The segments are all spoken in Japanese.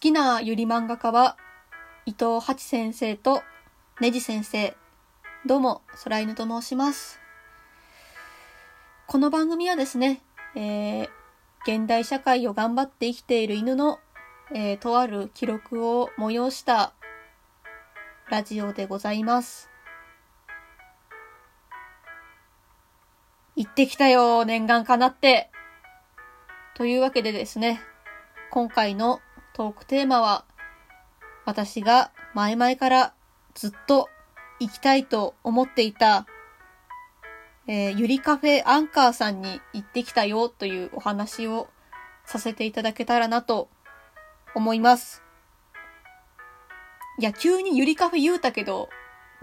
好きなゆり漫画家は、伊藤八先生とねじ先生。どうも、空犬と申します。この番組はですね、えー、現代社会を頑張って生きている犬の、えー、とある記録を催したラジオでございます。行ってきたよ、念願かなって。というわけでですね、今回のトークテーマは、私が前々からずっと行きたいと思っていた、えー、ゆりカフェアンカーさんに行ってきたよというお話をさせていただけたらなと思います。いや、急にゆりカフェ言うたけど、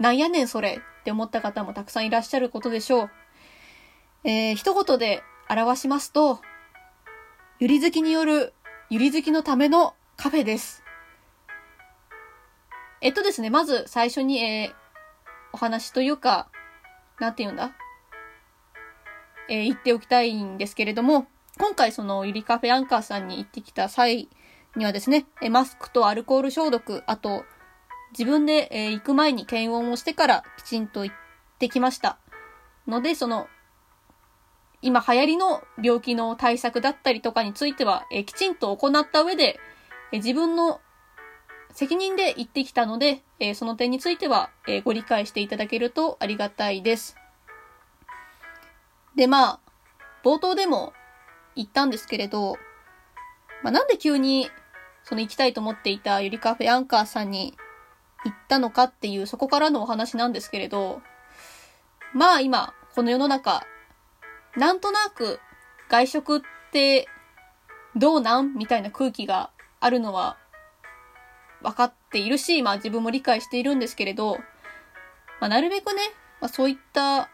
なんやねんそれって思った方もたくさんいらっしゃることでしょう。えー、一言で表しますと、ゆり好きによるゆり好きのためのカフェです。えっとですね、まず最初に、えー、お話というか、なんて言うんだ？えー、言っておきたいんですけれども、今回そのゆりカフェアンカーさんに行ってきた際にはですね、えマスクとアルコール消毒、あと、自分で、えー、行く前に検温をしてからきちんと行ってきました。ので、その、今流行りの病気の対策だったりとかについては、えー、きちんと行った上で、自分の責任で行ってきたので、え、その点については、え、ご理解していただけるとありがたいです。で、まあ、冒頭でも言ったんですけれど、まあ、なんで急に、その行きたいと思っていたゆりカフェアンカーさんに行ったのかっていう、そこからのお話なんですけれど、まあ今、この世の中、なんとなく外食ってどうなん？みたいな空気があるのは分かっているし、まあ自分も理解しているんですけれど、まあなるべくね、まあそういった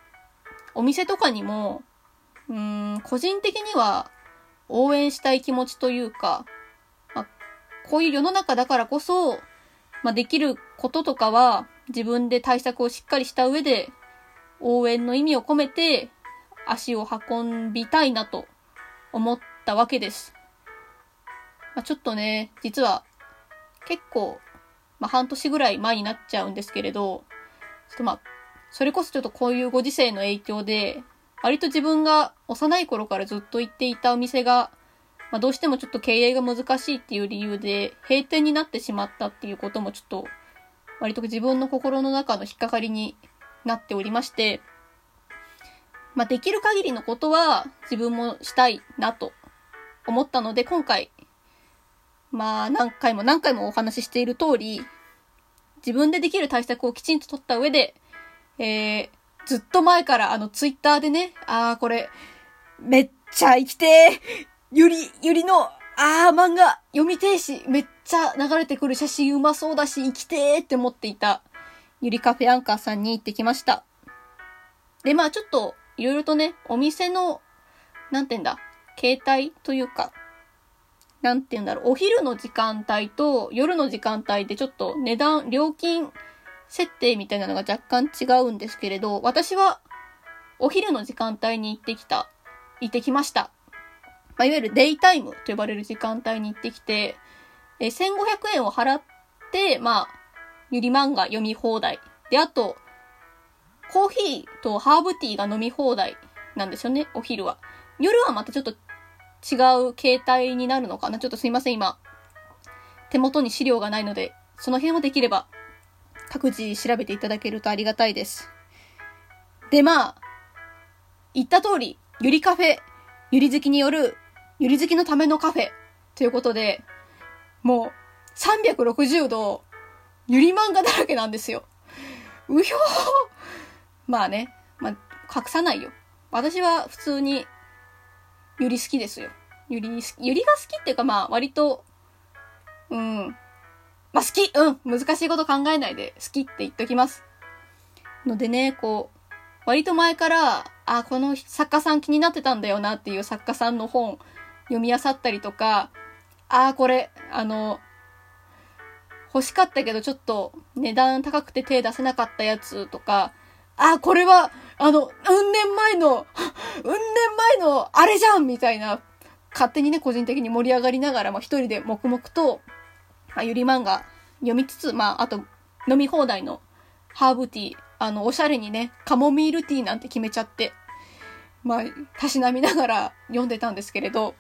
お店とかにも、うん、個人的には応援したい気持ちというか、まあ、こういう世の中だからこそ、まあできることとかは自分で対策をしっかりした上で、応援の意味を込めて足を運びたいなと思ったわけです。まあ、ちょっとね、実は結構、まあ、半年ぐらい前になっちゃうんですけれど、ちょっとまあ、それこそちょっとこういうご時世の影響で、割と自分が幼い頃からずっと行っていたお店が、まあ、どうしてもちょっと経営が難しいっていう理由で閉店になってしまったっていうこともちょっと、割と自分の心の中の引っかかりになっておりまして、まあ、できる限りのことは自分もしたいなと思ったので、今回まあ何回も何回もお話ししている通り、自分でできる対策をきちんと取った上で、えー、ずっと前からあのツイッターでね、ああ、これ、めっちゃ生きてーゆり、ゆりの、ああ、漫画読みてーし、めっちゃ流れてくる写真うまそうだし、生きてーって思っていた、ゆりカフェアンカーさんに行ってきました。で、まあちょっと、いろいろとね、お店の、なんて言うんだ、携帯というか、なんて言うんだろう、お昼の時間帯と夜の時間帯でちょっと値段、料金設定みたいなのが若干違うんですけれど、私はお昼の時間帯に行ってきた、行ってきました。まあ、いわゆるデイタイムと呼ばれる時間帯に行ってきて、え1500円を払って、まあ、ゆり漫画読み放題。で、あと、コーヒーとハーブティーが飲み放題なんですよね、お昼は。夜はまたちょっと違う形態になるのかな？ちょっとすいません、今。手元に資料がないので、その辺をできれば、各自調べていただけるとありがたいです。で、まあ、言った通り、ゆりカフェ、ゆり好きによる、ゆり好きのためのカフェ、ということで、もう、360度、ゆり漫画だらけなんですよ。うひょーまあね、まあ、隠さないよ。私は普通にゆり好きですよ。ゆり、ゆりが好きっていうかまあ割と、うん。まあ好きうん難しいこと考えないで好きって言っときます。のでね、こう、割と前から、あ、この作家さん気になってたんだよなっていう作家さんの本読み漁ったりとか、あ、これ、あの、欲しかったけどちょっと値段高くて手出せなかったやつとか、あ、これは、あの、うん年前の、うん年前のあれじゃんみたいな、勝手にね、個人的に盛り上がりながら、まあ一人で黙々とまあ、ゆり漫画読みつつ、まあ、あと、飲み放題のハーブティー、あの、おしゃれにね、カモミールティーなんて決めちゃって、まあ、たしなみながら読んでたんですけれど、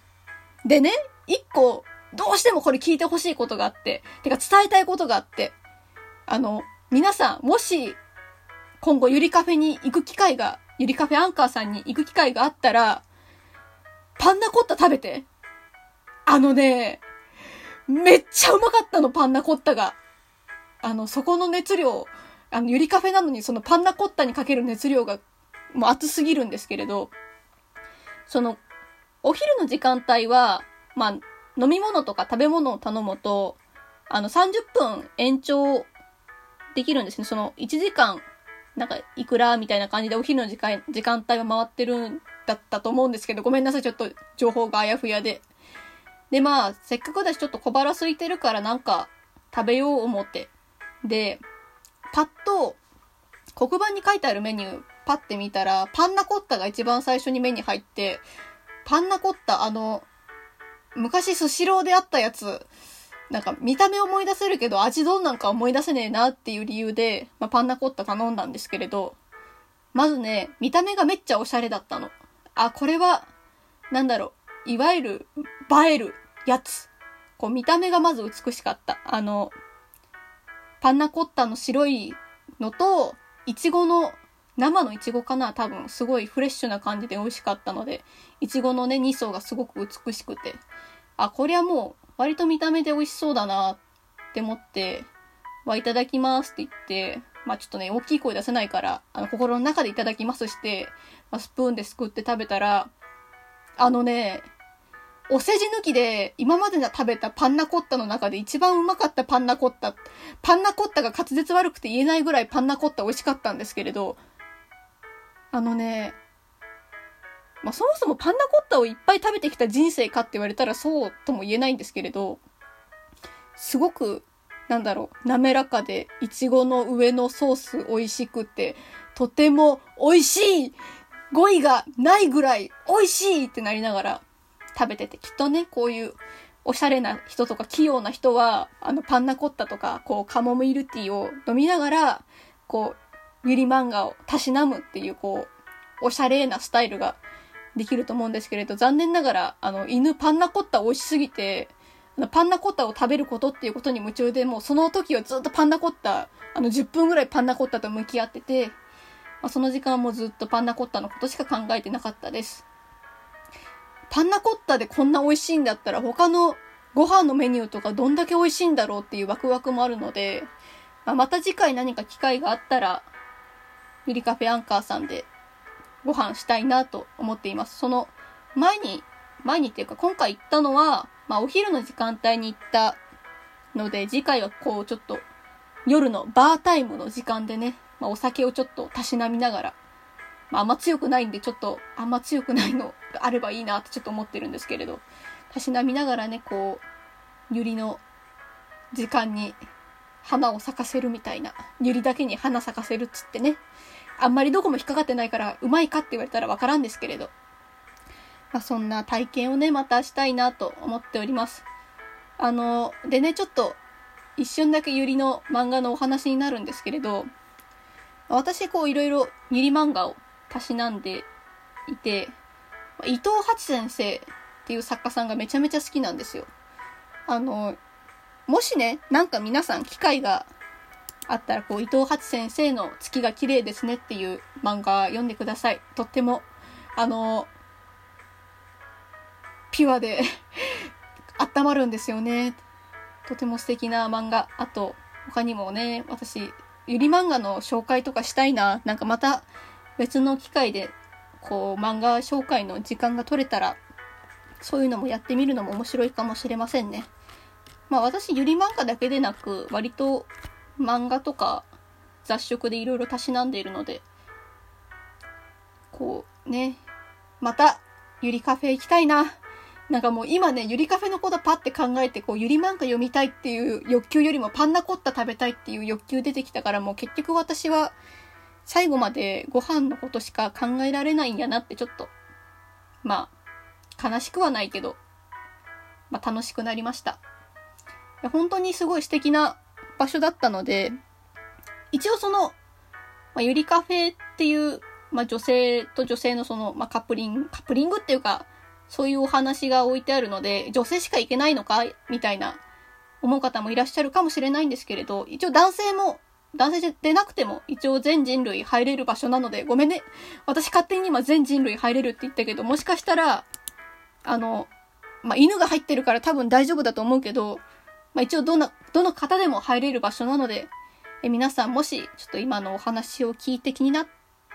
でね、一個、どうしてもこれ聞いてほしいことがあって、てか伝えたいことがあって、あの、皆さん、もし、今後ゆりカフェに行く機会が、ゆりカフェアンカーさんに行く機会があったら、パンナコッタ食べて。あのね、めっちゃうまかったの、パンナコッタが。あの、そこの熱量、あの、ゆりカフェなのにそのパンナコッタにかける熱量がもう熱すぎるんですけれど、その、お昼の時間帯は、まあ、飲み物とか食べ物を頼むと、あの、30分延長できるんですね。その、1時間、なんか、いくらみたいな感じでお昼の時間、時間帯は回ってるんだったと思うんですけど、ごめんなさい、ちょっと情報があやふやで。で、まあ、せっかくだしちょっと小腹空いてるからなんか食べよう思って。で、パッと黒板に書いてあるメニューパッて見たら、パンナコッタが一番最初に目に入って、パンナコッタ、あの、昔スシローであったやつ、なんか見た目思い出せるけど味どんなんか思い出せねえなっていう理由で、まあ、パンナコッタ頼んだんですけれど、まずね、見た目がめっちゃおしゃれだったの。あ、これは、なんだろう、いわゆる映えるやつ。こう見た目がまず美しかった。あの、パンナコッタの白いのと、いちごの、生のいちごかな多分、すごいフレッシュな感じで美味しかったので、いちごのね、2層がすごく美しくて、あ、こりゃもう、割と見た目で美味しそうだなって思って、わ、いただきますって言って、まあちょっとね、大きい声出せないから、あの、心の中でいただきますして、まあ、スプーンですくって食べたら、あのね、お世辞抜きで、今まで食べたパンナコッタの中で一番うまかったパンナコッタ。パンナコッタが滑舌悪くて言えないぐらいパンナコッタ美味しかったんですけれど、あのね、まあ、そもそもパンナコッタをいっぱい食べてきた人生かって言われたらそうとも言えないんですけれど、すごく、なんだろう、滑らかで、いちごの上のソース美味しくて、とても美味しい。語彙がないぐらい美味しいってなりながら、食べてて、きっとね、こういうおしゃれな人とか器用な人は、あの、パンナコッタとか、こう、カモミールティーを飲みながら、こう、ゆり漫画をたしなむっていう、こう、おしゃれなスタイルができると思うんですけれど、残念ながら、あの、犬パンナコッタ美味しすぎて、パンナコッタを食べることっていうことに夢中で、もうその時はずっとパンナコッタ、あの、10分ぐらいパンナコッタと向き合ってて、まあ、その時間もずっとパンナコッタのことしか考えてなかったです。パンナコッタでこんな美味しいんだったら他のご飯のメニューとかどんだけ美味しいんだろうっていうワクワクもあるので、まあ、また次回何か機会があったら、ゆりカフェアンカーさんでご飯したいなと思っています。その前に、前にっていうか今回行ったのは、まあお昼の時間帯に行ったので、次回はこうちょっと夜のバータイムの時間でね、まあ、お酒をちょっとたしなみながらまあ、あんま強くないんで、ちょっと、あんま強くないのがあればいいなってちょっと思ってるんですけれど、たしなみながらね、こう、ゆりの時間に花を咲かせるみたいな、ゆりだけに花咲かせるっつってね、あんまりどこも引っかかってないから、うまいかって言われたらわからんですけれど、まあ、そんな体験をね、またしたいなと思っております。あの、でね、ちょっと、一瞬だけゆりの漫画のお話になるんですけれど、私、こう、いろいろゆり漫画をたしなんでいて、伊藤八先生っていう作家さんがめちゃめちゃ好きなんですよ。あの、もしね、なんか皆さん機会があったら、こう、伊藤八先生の月が綺麗ですねっていう漫画読んでください。とっても、あの、ピュアで 温まるんですよね。とても素敵な漫画。あと、他にもね、私、ゆり漫画の紹介とかしたいな。なんかまた別の機会で、こう、漫画紹介の時間が取れたら、そういうのもやってみるのも面白いかもしれませんね。まあ私、ゆり漫画だけでなく、割と漫画とか雑食でいろいろたしなんでいるので、こうね、また、ゆりカフェ行きたいな。なんかもう今ね、ゆりカフェのことパって考えて、こう、ゆり漫画読みたいっていう欲求よりもパンナコッタ食べたいっていう欲求出てきたからもう結局私は最後までご飯のことしか考えられないんやなってちょっと、まあ、悲しくはないけど、まあ楽しくなりました。本当にすごい素敵な場所だったので、一応その、まあ、ゆりカフェっていう、まあ、女性と女性のその、まあ、カップリング、カップリングっていうか、そういうお話が置いてあるので、女性しか行けないのかみたいな思う方もいらっしゃるかもしれないんですけれど、一応男性も、男性でなくても一応全人類入れる場所なので、ごめんね。私勝手に今全人類入れるって言ったけど、もしかしたら、あの、まあ、犬が入ってるから多分大丈夫だと思うけど、まあ、一応どの、どの方でも入れる場所なので、え皆さんもし、ちょっと今のお話を聞いて気になっ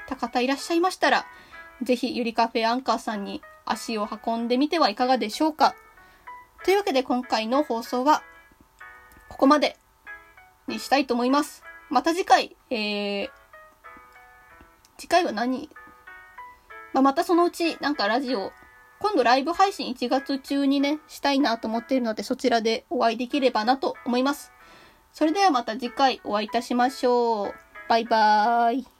た方いらっしゃいましたら、ぜひゆりカフェアンカーさんに足を運んでみてはいかがでしょうか。というわけで今回の放送は、ここまでにしたいと思います。また次回、えー、次回は何？まあ、またそのうちなんかラジオ今度ライブ配信1月中にね、したいなと思っているので、そちらでお会いできればなと思います。それではまた次回お会いいたしましょう。バイバーイ。